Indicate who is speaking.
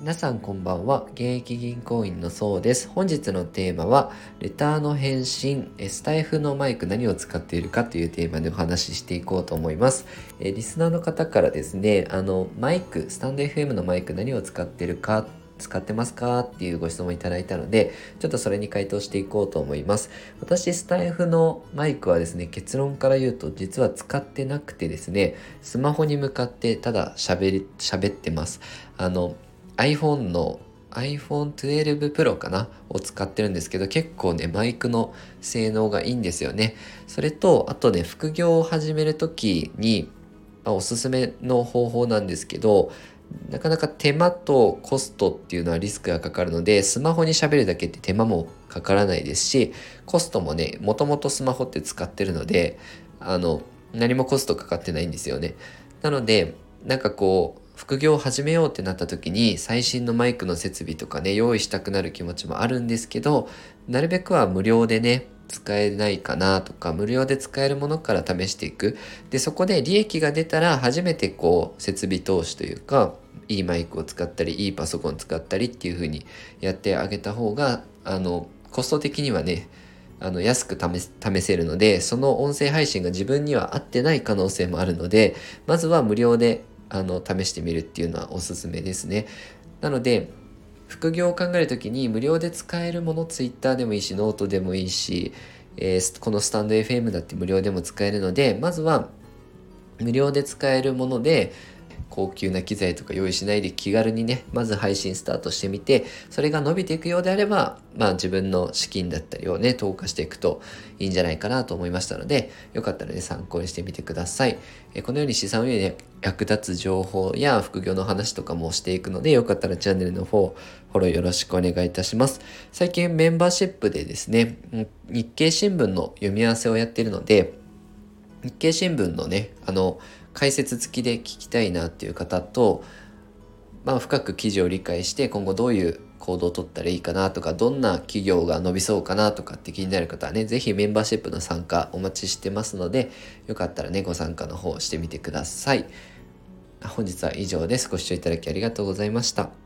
Speaker 1: 皆さんこんばんは。現役銀行員のそうです。本日のテーマは、レターの返信、スタイフのマイク何を使っているかというテーマでお話ししていこうと思います。えリスナーの方からですね、あの、マイク、スタンド FM のマイク何を使ってるか使ってますかっていうご質問いただいたので、ちょっとそれに回答していこうと思います。私、スタイフのマイクはですね、結論から言うと実は使ってなくてですね、スマホに向かってただ喋り、喋ってます。あの、iPhone の iPhone 12 Pro かな？を使ってるんですけど結構ねマイクの性能がいいんですよね。それとあとね副業を始める時に、まあ、おすすめの方法なんですけどなかなか手間とコストっていうのはリスクがかかるのでスマホに喋るだけって手間もかからないですしコストもねもともとスマホって使ってるのであの何もコストかかってないんですよね。なのでなんかこう副業を始めようってなった時に最新のマイクの設備とかね用意したくなる気持ちもあるんですけどなるべくは無料でね使えないかなとか無料で使えるものから試していく。でそこで利益が出たら初めてこう設備投資というかいいマイクを使ったりいいパソコン使ったりっていう風にやってあげた方があのコスト的にはねあの安く試せるのでその音声配信が自分には合ってない可能性もあるのでまずは無料であの試してみるっていうのはおすすめですね。なので副業を考える時に無料で使えるもの Twitter でもいいしノートでもいいし、えー、このスタンド FM だって無料でも使えるのでまずは無料で使えるもので高級な機材とか用意しないで気軽にね、まず配信スタートしてみて、それが伸びていくようであれば、まあ自分の資金だったりをね、投下していくといいんじゃないかなと思いましたので、よかったらね、参考にしてみてください。えこのように資産運営で役立つ情報や副業の話とかもしていくので、よかったらチャンネルの方、フォローよろしくお願いいたします。最近メンバーシップでですね、日経新聞の読み合わせをやっているので、日経新聞のね、あの、解説付きで聞きたいなっていう方と、まあ、深く記事を理解して今後どういう行動を取ったらいいかなとかどんな企業が伸びそうかなとかって気になる方はね是非メンバーシップの参加お待ちしてますのでよかったらねご参加の方してみてください。本日は以上です。ご視聴いただきありがとうございました。